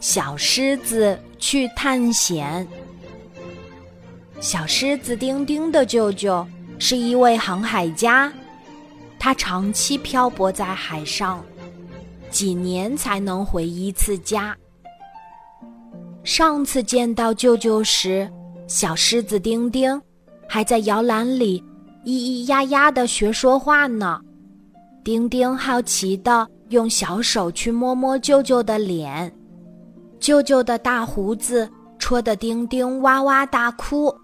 小狮子去探险。小狮子丁丁的舅舅是一位航海家，他长期漂泊在海上，几年才能回一次家。上次见到舅舅时，小狮子丁丁还在摇篮里咿咿呀呀的学说话呢。丁丁好奇的用小手去摸摸舅舅的脸，舅舅的大胡子戳得丁丁哇哇大哭。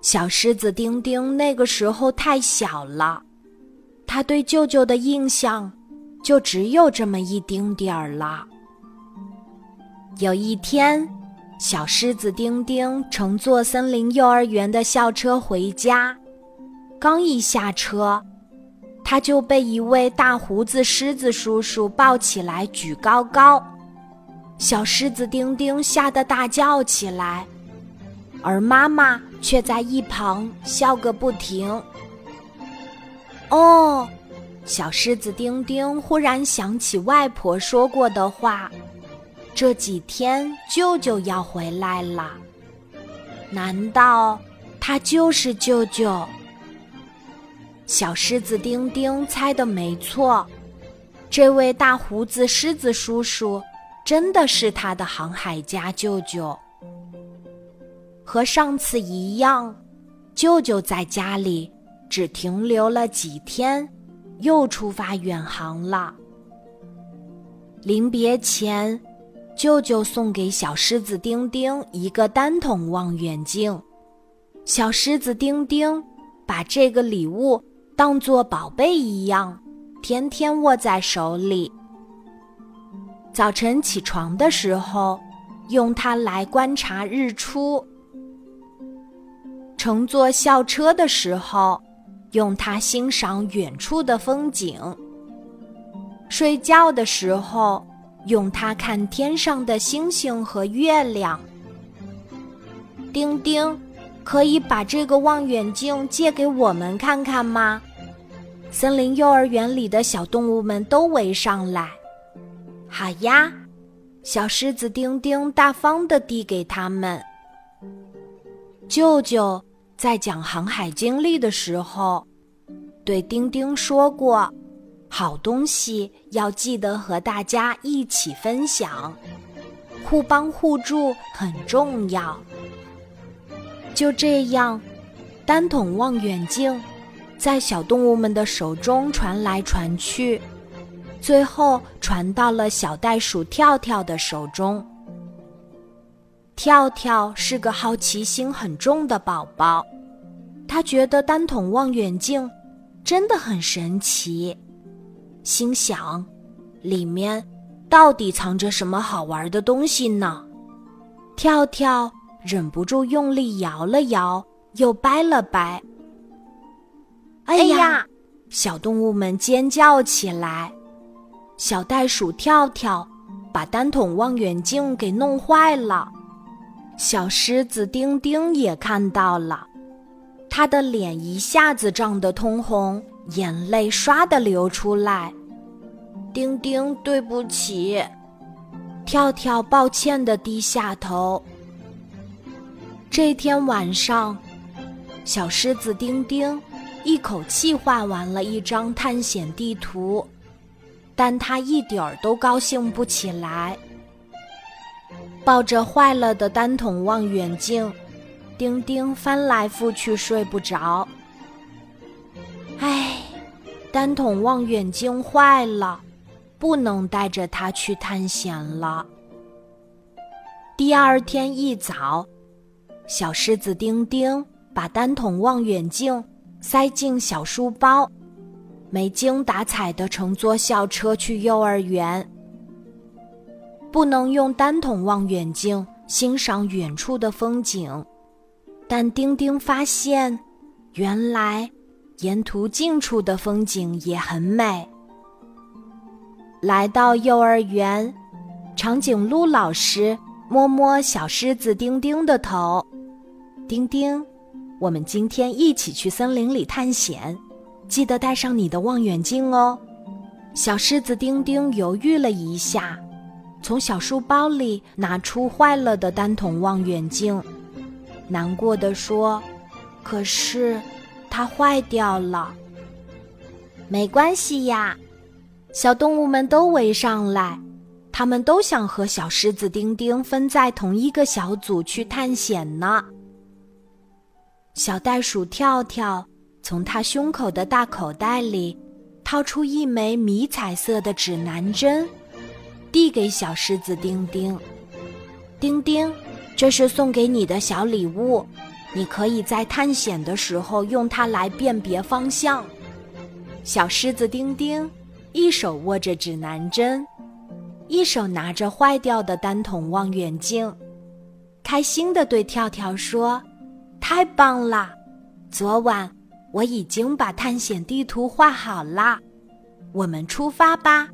小狮子丁丁那个时候太小了，他对舅舅的印象就只有这么一丁点儿了。有一天，小狮子丁丁乘坐森林幼儿园的校车回家，刚一下车。他就被一位大胡子狮子叔叔抱起来举高高，小狮子丁丁吓得大叫起来，而妈妈却在一旁笑个不停。哦，小狮子丁丁忽然想起外婆说过的话，这几天舅舅要回来了，难道他就是舅舅？小狮子丁丁猜的没错，这位大胡子狮子叔叔真的是他的航海家舅舅。和上次一样，舅舅在家里只停留了几天，又出发远航了。临别前，舅舅送给小狮子丁丁一个单筒望远镜，小狮子丁丁把这个礼物。当做宝贝一样，天天握在手里。早晨起床的时候，用它来观察日出；乘坐校车的时候，用它欣赏远处的风景；睡觉的时候，用它看天上的星星和月亮。丁丁，可以把这个望远镜借给我们看看吗？森林幼儿园里的小动物们都围上来。好呀，小狮子丁丁大方地递给他们。舅舅在讲航海经历的时候，对丁丁说过：“好东西要记得和大家一起分享，互帮互助很重要。”就这样，单筒望远镜。在小动物们的手中传来传去，最后传到了小袋鼠跳跳的手中。跳跳是个好奇心很重的宝宝，他觉得单筒望远镜真的很神奇，心想：里面到底藏着什么好玩的东西呢？跳跳忍不住用力摇了摇，又掰了掰。哎呀！小动物们尖叫起来。小袋鼠跳跳把单筒望远镜给弄坏了。小狮子丁丁也看到了，他的脸一下子涨得通红，眼泪唰的流出来。丁丁，对不起。跳跳抱歉的低下头。这天晚上，小狮子丁丁。一口气画完了一张探险地图，但他一点儿都高兴不起来。抱着坏了的单筒望远镜，丁丁翻来覆去睡不着。唉，单筒望远镜坏了，不能带着它去探险了。第二天一早，小狮子丁丁把单筒望远镜。塞进小书包，没精打采地乘坐校车去幼儿园。不能用单筒望远镜欣赏远处的风景，但丁丁发现，原来沿途近处的风景也很美。来到幼儿园，长颈鹿老师摸摸小狮子丁丁的头，丁丁。我们今天一起去森林里探险，记得带上你的望远镜哦。小狮子丁丁犹豫了一下，从小书包里拿出坏了的单筒望远镜，难过的说：“可是它坏掉了。”没关系呀，小动物们都围上来，他们都想和小狮子丁丁分在同一个小组去探险呢。小袋鼠跳跳从他胸口的大口袋里掏出一枚迷彩色的指南针。递给小狮子丁丁，丁丁，这是送给你的小礼物，你可以在探险的时候用它来辨别方向。小狮子丁丁一手握着指南针，一手拿着坏掉的单筒望远镜，开心地对跳跳说：“太棒了！昨晚我已经把探险地图画好啦，我们出发吧。”